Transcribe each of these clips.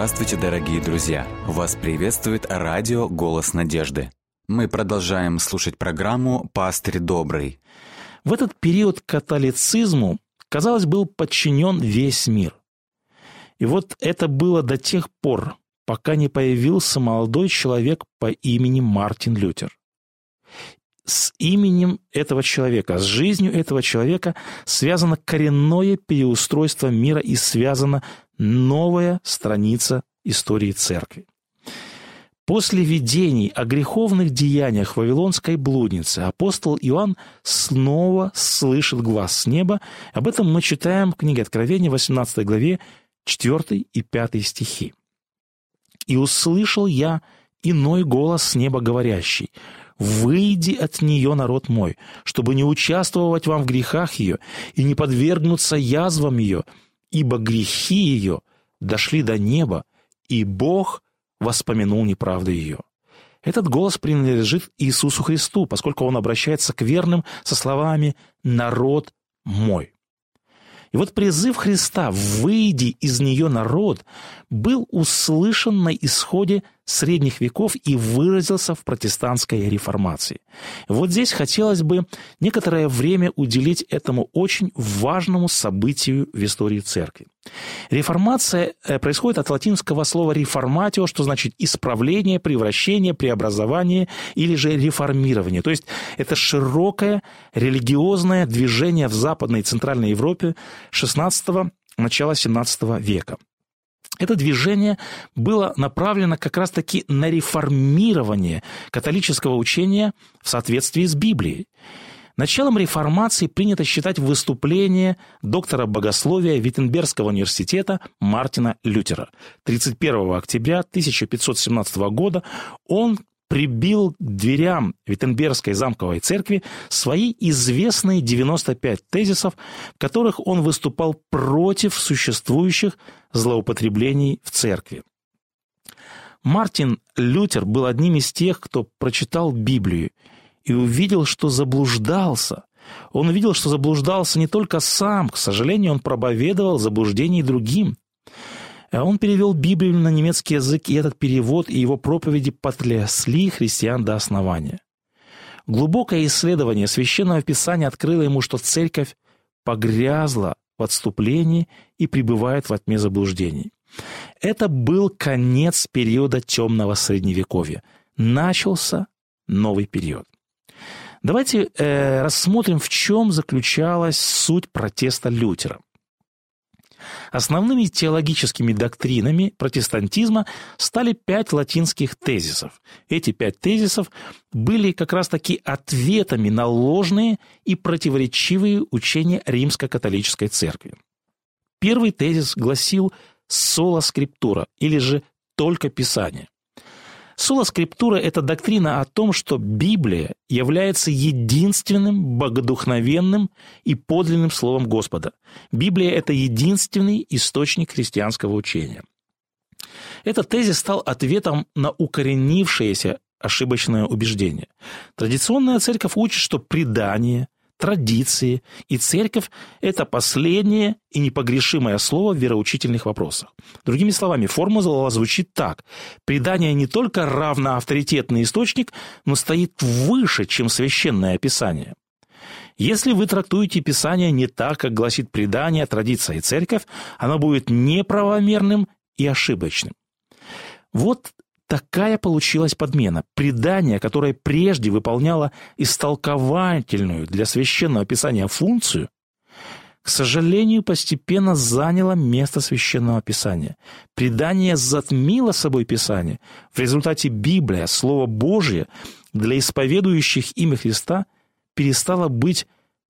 Здравствуйте, дорогие друзья! Вас приветствует радио «Голос надежды». Мы продолжаем слушать программу «Пастырь добрый». В этот период католицизму, казалось, был подчинен весь мир. И вот это было до тех пор, пока не появился молодой человек по имени Мартин Лютер. С именем этого человека, с жизнью этого человека связано коренное переустройство мира и связана новая страница истории церкви. После видений о греховных деяниях Вавилонской блудницы апостол Иоанн снова слышит глаз с неба. Об этом мы читаем в книге Откровения, 18 главе, 4 и 5 стихи. «И услышал я иной голос с неба говорящий, «Выйди от нее, народ мой, чтобы не участвовать вам в грехах ее и не подвергнуться язвам ее, ибо грехи ее дошли до неба, и Бог – воспомянул неправду ее. Этот голос принадлежит Иисусу Христу, поскольку он обращается к верным со словами «народ мой». И вот призыв Христа «выйди из нее народ» был услышан на исходе средних веков и выразился в протестантской реформации. Вот здесь хотелось бы некоторое время уделить этому очень важному событию в истории церкви. Реформация э, происходит от латинского слова «реформатио», что значит «исправление», «превращение», «преобразование» или же «реформирование». То есть это широкое религиозное движение в Западной и Центральной Европе XVI начала XVII века. Это движение было направлено как раз-таки на реформирование католического учения в соответствии с Библией. Началом реформации принято считать выступление доктора богословия Виттенбергского университета Мартина Лютера. 31 октября 1517 года он прибил к дверям Виттенбергской замковой церкви свои известные 95 тезисов, в которых он выступал против существующих злоупотреблений в церкви. Мартин Лютер был одним из тех, кто прочитал Библию и увидел, что заблуждался. Он увидел, что заблуждался не только сам, к сожалению, он проповедовал заблуждение другим. А он перевел Библию на немецкий язык, и этот перевод и его проповеди потрясли христиан до основания. Глубокое исследование Священного Писания открыло ему, что церковь погрязла в отступлении и пребывает в тьме заблуждений. Это был конец периода темного Средневековья. Начался новый период. Давайте э, рассмотрим, в чем заключалась суть протеста Лютера. Основными теологическими доктринами протестантизма стали пять латинских тезисов. Эти пять тезисов были как раз-таки ответами на ложные и противоречивые учения римско-католической церкви. Первый тезис гласил «соло скриптура» или же «только Писание». Соло скриптура – это доктрина о том, что Библия является единственным богодухновенным и подлинным словом Господа. Библия – это единственный источник христианского учения. Этот тезис стал ответом на укоренившееся ошибочное убеждение. Традиционная церковь учит, что предание – традиции, и церковь – это последнее и непогрешимое слово в вероучительных вопросах. Другими словами, формула звучит так. Предание не только равно авторитетный источник, но стоит выше, чем священное описание. Если вы трактуете Писание не так, как гласит предание, традиция и церковь, оно будет неправомерным и ошибочным. Вот Такая получилась подмена. Предание, которое прежде выполняло истолковательную для священного писания функцию, к сожалению, постепенно заняло место священного писания. Предание затмило собой писание. В результате Библия, Слово Божье, для исповедующих имя Христа перестала быть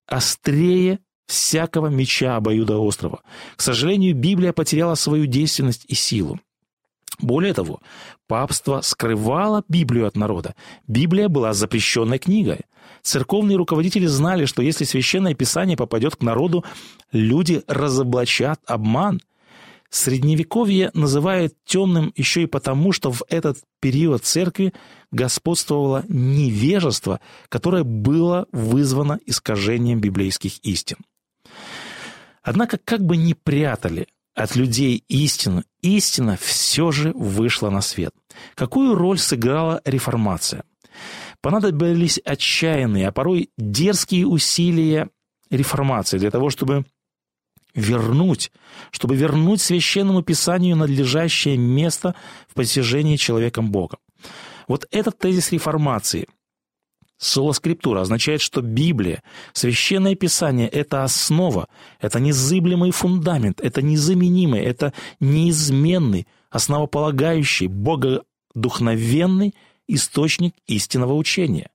острее всякого меча обоюдоострого. К сожалению, Библия потеряла свою действенность и силу. Более того, папство скрывало Библию от народа. Библия была запрещенной книгой. Церковные руководители знали, что если священное писание попадет к народу, люди разоблачат обман. Средневековье называют темным еще и потому, что в этот период церкви господствовало невежество, которое было вызвано искажением библейских истин. Однако, как бы ни прятали от людей истину, истина все же вышла на свет. Какую роль сыграла реформация? Понадобились отчаянные, а порой дерзкие усилия реформации для того, чтобы вернуть, чтобы вернуть священному писанию надлежащее место в постижении человеком Бога. Вот этот тезис реформации – Соло скриптура означает, что Библия, Священное Писание – это основа, это незыблемый фундамент, это незаменимый, это неизменный, основополагающий, богодухновенный источник истинного учения.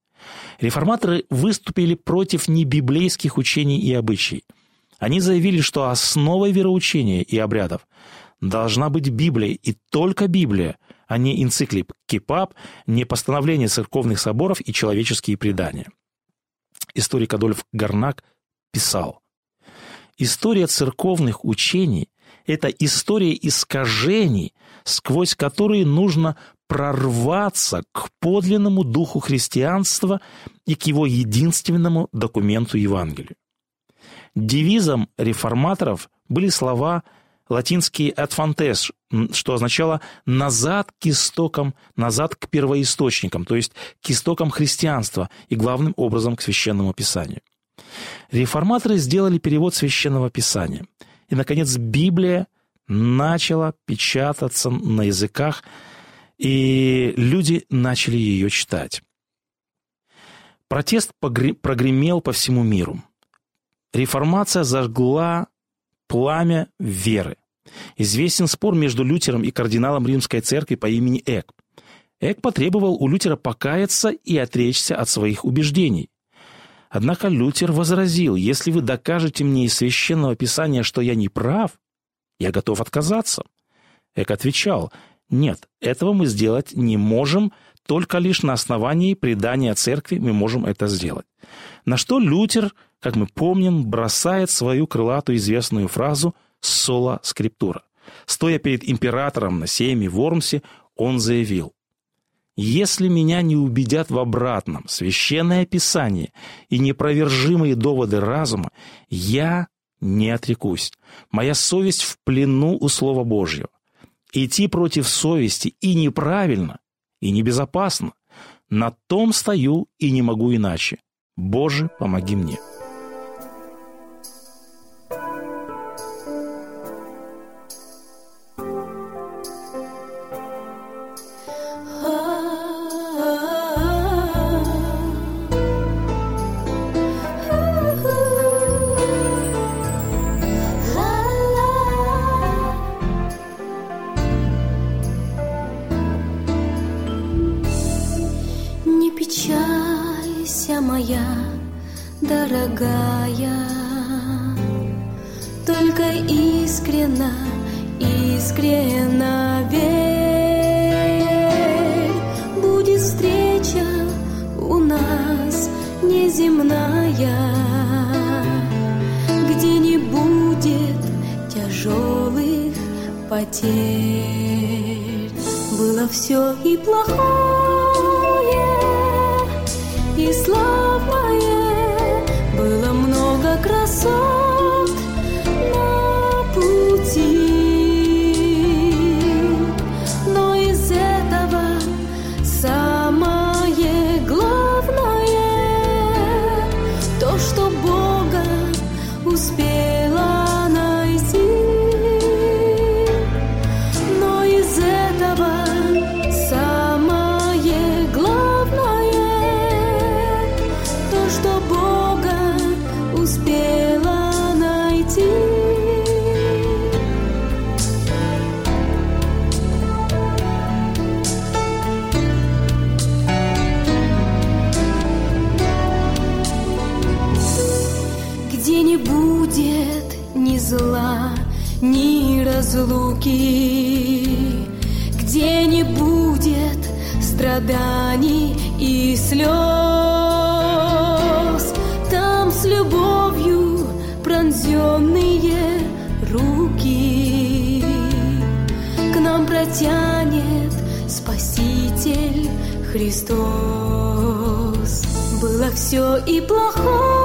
Реформаторы выступили против небиблейских учений и обычаев. Они заявили, что основой вероучения и обрядов должна быть Библия и только Библия, а не энциклип Кипап, не постановления церковных соборов и человеческие предания. Историк Адольф Гарнак писал, «История церковных учений – это история искажений, сквозь которые нужно прорваться к подлинному духу христианства и к его единственному документу Евангелию. Девизом реформаторов были слова латинский «adfantes», что означало «назад к истокам», «назад к первоисточникам», то есть к истокам христианства и главным образом к Священному Писанию. Реформаторы сделали перевод Священного Писания. И, наконец, Библия начала печататься на языках, и люди начали ее читать. Протест прогремел по всему миру. Реформация зажгла пламя веры. Известен спор между Лютером и кардиналом Римской церкви по имени Эк. Эк потребовал у Лютера покаяться и отречься от своих убеждений. Однако Лютер возразил, если вы докажете мне из священного писания, что я не прав, я готов отказаться. Эк отвечал, нет, этого мы сделать не можем, только лишь на основании предания церкви мы можем это сделать. На что Лютер как мы помним, бросает свою крылатую известную фразу «сола скриптура». Стоя перед императором на сейме в Вормсе, он заявил «Если меня не убедят в обратном священное писание и непровержимые доводы разума, я не отрекусь. Моя совесть в плену у Слова Божьего. Идти против совести и неправильно, и небезопасно. На том стою и не могу иначе. Боже, помоги мне». Дорогая, только искренно, искренно верь, будет встреча у нас неземная, где не будет тяжелых потерь. Было все и плохое, разлуки, где не будет страданий и слез там с любовью пронзенные руки к нам протянет Спаситель Христос. Было все и плохое,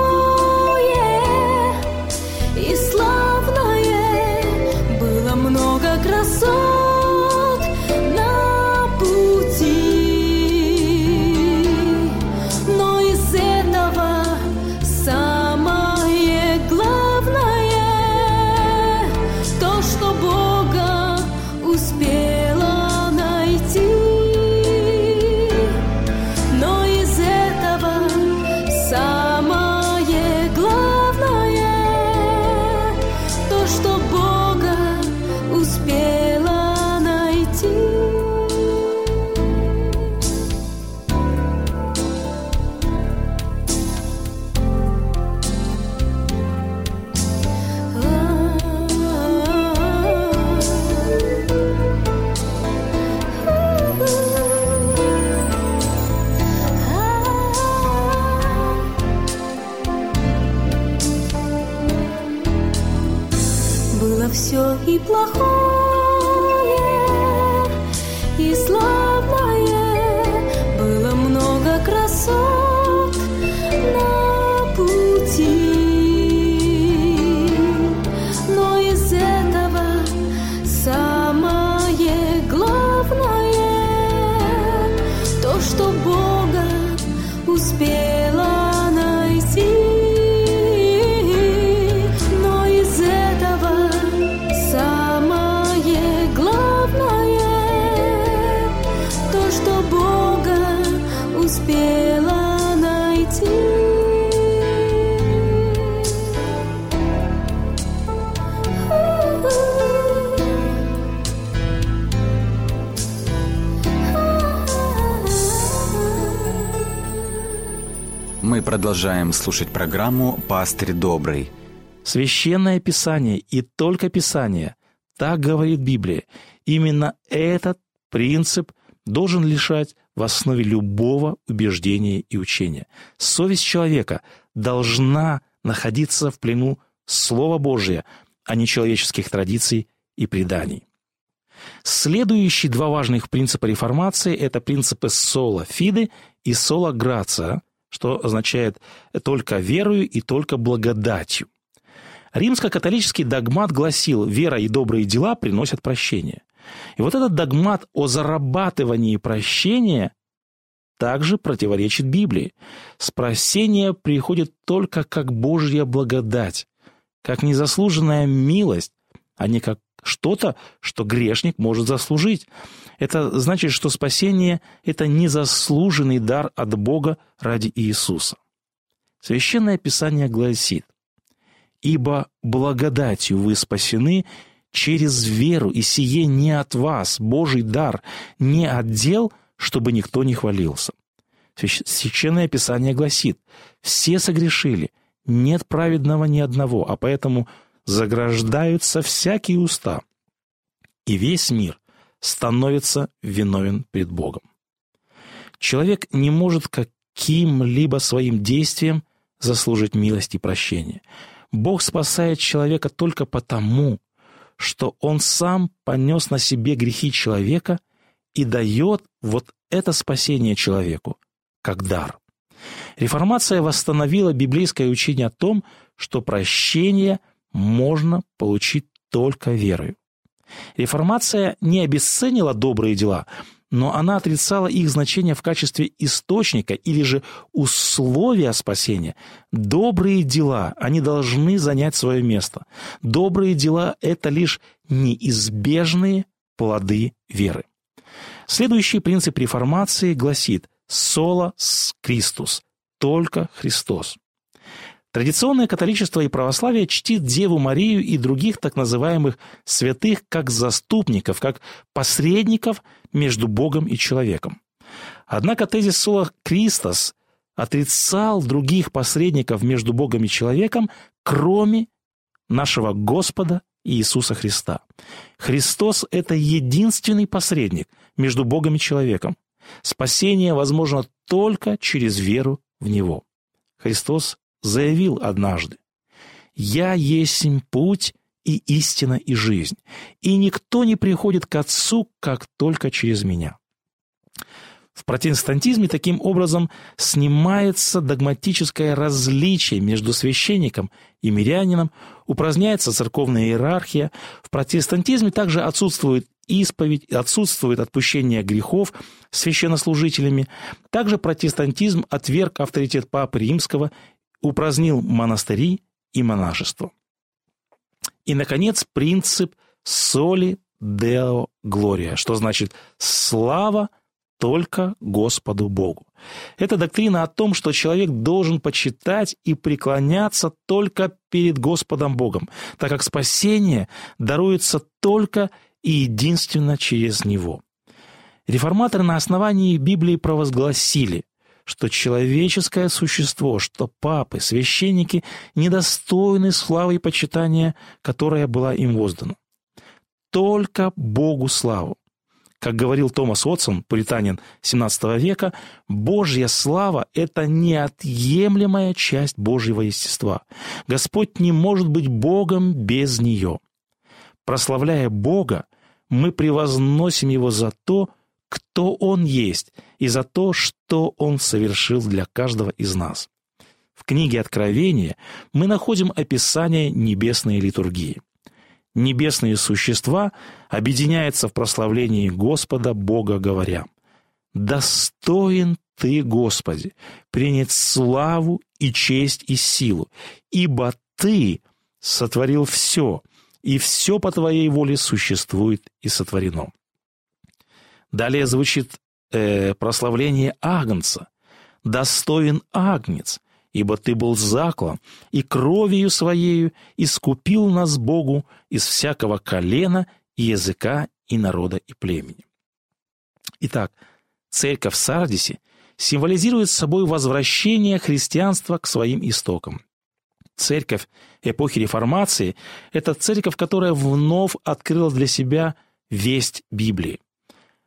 продолжаем слушать программу «Пастырь добрый». Священное Писание и только Писание, так говорит Библия. Именно этот принцип должен лишать в основе любого убеждения и учения. Совесть человека должна находиться в плену Слова Божия, а не человеческих традиций и преданий. Следующие два важных принципа реформации – это принципы сола фиды и сола грация, что означает «только верою и только благодатью». Римско-католический догмат гласил «вера и добрые дела приносят прощение». И вот этот догмат о зарабатывании прощения также противоречит Библии. Спасение приходит только как Божья благодать, как незаслуженная милость, а не как что-то, что грешник может заслужить. Это значит, что спасение – это незаслуженный дар от Бога ради Иисуса. Священное Писание гласит, «Ибо благодатью вы спасены через веру, и сие не от вас, Божий дар, не от дел, чтобы никто не хвалился». Священное Писание гласит, «Все согрешили, нет праведного ни одного, а поэтому заграждаются всякие уста, и весь мир становится виновен пред Богом. Человек не может каким-либо своим действием заслужить милость и прощение. Бог спасает человека только потому, что он сам понес на себе грехи человека и дает вот это спасение человеку, как дар. Реформация восстановила библейское учение о том, что прощение можно получить только верою. Реформация не обесценила добрые дела, но она отрицала их значение в качестве источника или же условия спасения. Добрые дела, они должны занять свое место. Добрые дела – это лишь неизбежные плоды веры. Следующий принцип реформации гласит «соло Кристус» – только Христос. Традиционное католичество и православие чтит Деву Марию и других так называемых святых как заступников, как посредников между Богом и человеком. Однако тезис Сола Кристос отрицал других посредников между Богом и человеком, кроме нашего Господа Иисуса Христа. Христос – это единственный посредник между Богом и человеком. Спасение возможно только через веру в Него. Христос заявил однажды, «Я есть путь и истина и жизнь, и никто не приходит к Отцу, как только через меня». В протестантизме таким образом снимается догматическое различие между священником и мирянином, упраздняется церковная иерархия. В протестантизме также отсутствует исповедь, отсутствует отпущение грехов священнослужителями. Также протестантизм отверг авторитет Папы Римского упразднил монастыри и монашество. И, наконец, принцип соли део глория, что значит «слава только Господу Богу». Это доктрина о том, что человек должен почитать и преклоняться только перед Господом Богом, так как спасение даруется только и единственно через Него. Реформаторы на основании Библии провозгласили что человеческое существо, что папы, священники недостойны славы и почитания, которая была им воздана. Только Богу славу. Как говорил Томас Уотсон, пуританин XVII века, Божья слава – это неотъемлемая часть Божьего естества. Господь не может быть Богом без нее. Прославляя Бога, мы превозносим Его за то, кто Он есть, и за то, что Он совершил для каждого из нас. В книге Откровения мы находим описание небесной литургии. Небесные существа объединяются в прославлении Господа Бога, говоря «Достоин Ты, Господи, принять славу и честь и силу, ибо Ты сотворил все, и все по Твоей воле существует и сотворено». Далее звучит э, прославление Агнца. «Достоин Агнец, ибо Ты был заклан, и кровью Своею искупил нас Богу из всякого колена и языка и народа и племени». Итак, церковь в Сардисе символизирует собой возвращение христианства к своим истокам. Церковь эпохи Реформации – это церковь, которая вновь открыла для себя весть Библии.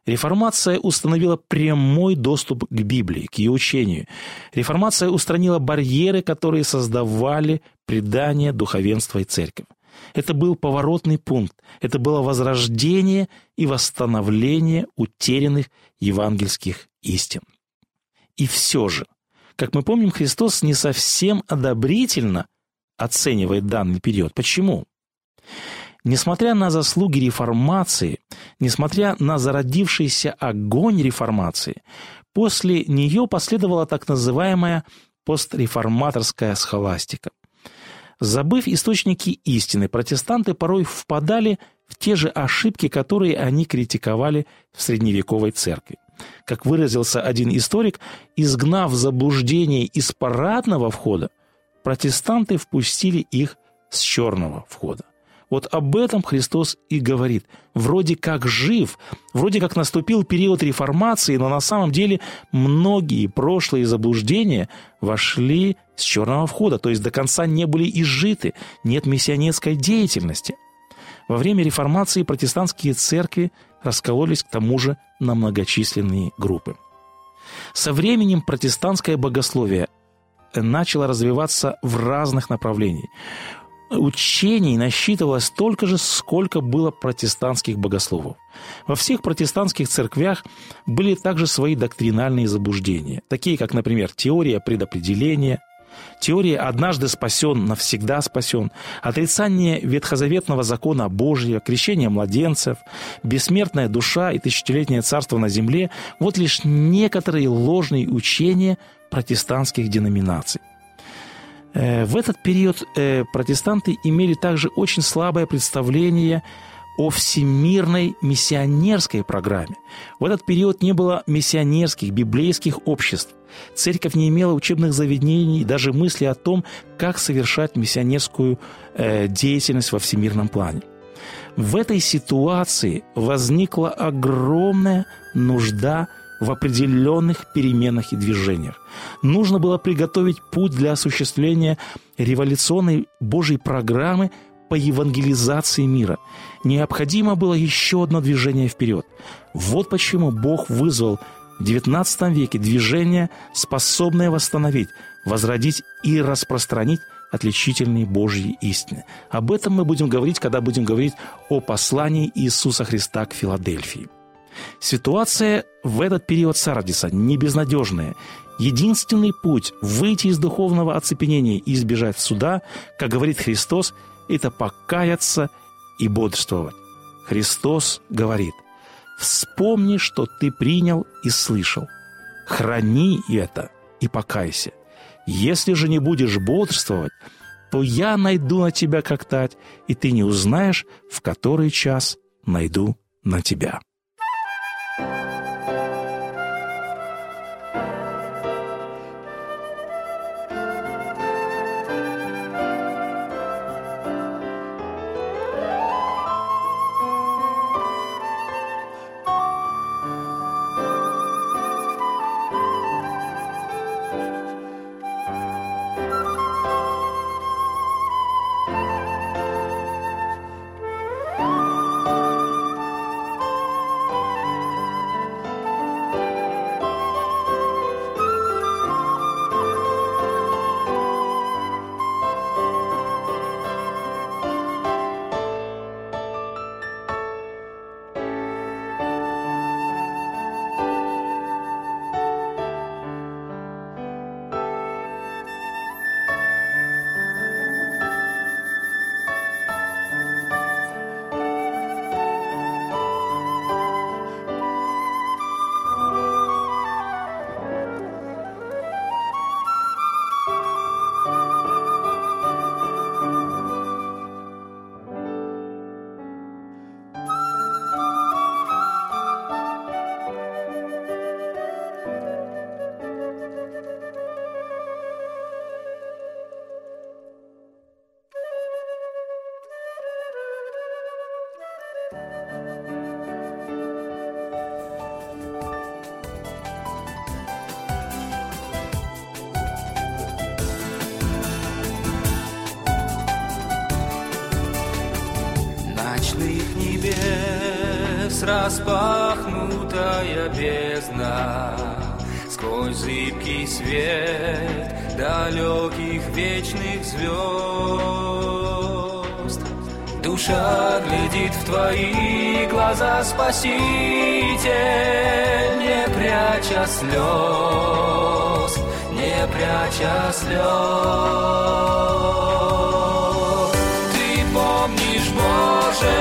Реформация установила прямой доступ к Библии, к ее учению. Реформация устранила барьеры, которые создавали предание, духовенства и церковь. Это был поворотный пункт. Это было возрождение и восстановление утерянных евангельских истин. И все же, как мы помним, Христос не совсем одобрительно оценивает данный период. Почему? Несмотря на заслуги реформации, несмотря на зародившийся огонь реформации, после нее последовала так называемая постреформаторская схоластика. Забыв источники истины, протестанты порой впадали в те же ошибки, которые они критиковали в средневековой церкви. Как выразился один историк, изгнав заблуждение из парадного входа, протестанты впустили их с черного входа. Вот об этом Христос и говорит. Вроде как жив, вроде как наступил период реформации, но на самом деле многие прошлые заблуждения вошли с черного входа, то есть до конца не были изжиты, нет миссионерской деятельности. Во время реформации протестантские церкви раскололись к тому же на многочисленные группы. Со временем протестантское богословие начало развиваться в разных направлениях учений насчитывалось столько же, сколько было протестантских богословов. Во всех протестантских церквях были также свои доктринальные заблуждения, такие как, например, теория предопределения, теория «однажды спасен, навсегда спасен», отрицание ветхозаветного закона Божьего, крещение младенцев, бессмертная душа и тысячелетнее царство на земле – вот лишь некоторые ложные учения протестантских деноминаций. Э, в этот период э, протестанты имели также очень слабое представление о всемирной миссионерской программе. В этот период не было миссионерских, библейских обществ. Церковь не имела учебных заведений, даже мысли о том, как совершать миссионерскую э, деятельность во всемирном плане. В этой ситуации возникла огромная нужда – в определенных переменах и движениях. Нужно было приготовить путь для осуществления революционной Божьей программы по евангелизации мира. Необходимо было еще одно движение вперед. Вот почему Бог вызвал в XIX веке движение, способное восстановить, возродить и распространить отличительные Божьи истины. Об этом мы будем говорить, когда будем говорить о послании Иисуса Христа к Филадельфии. Ситуация в этот период Сардиса не безнадежная. Единственный путь выйти из духовного оцепенения и избежать суда, как говорит Христос, это покаяться и бодрствовать. Христос говорит, «Вспомни, что ты принял и слышал. Храни это и покайся. Если же не будешь бодрствовать, то я найду на тебя как тать, и ты не узнаешь, в который час найду на тебя». Распахнутая бездна, Сквозь зыбкий свет далеких вечных звезд. Душа глядит в твои глаза, Спаситель, не пряча слез, не пряча слез. Ты помнишь, Боже,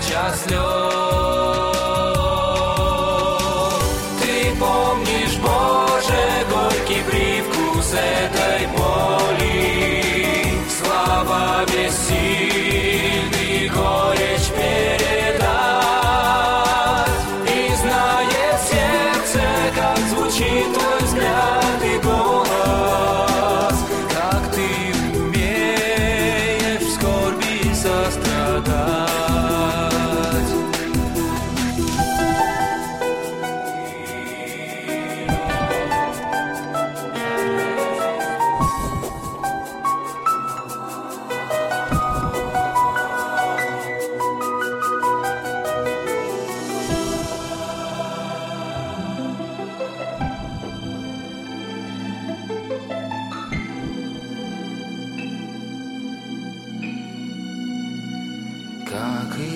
пряча слез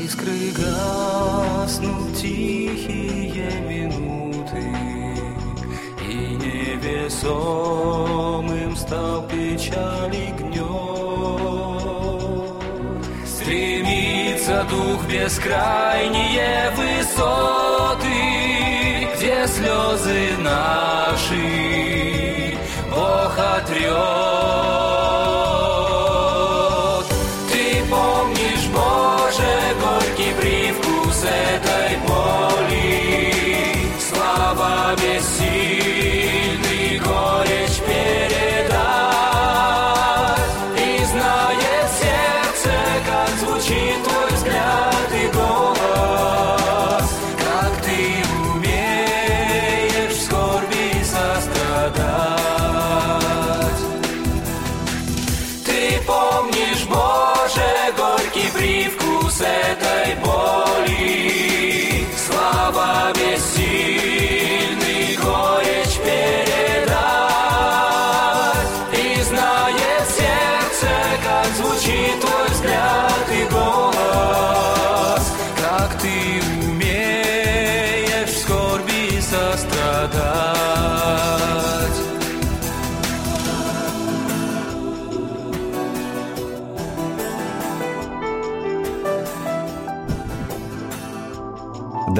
искры гаснут тихие минуты, И невесомым стал печали гнет. Стремится дух бескрайние высоты, Где слезы наши Бог отрет.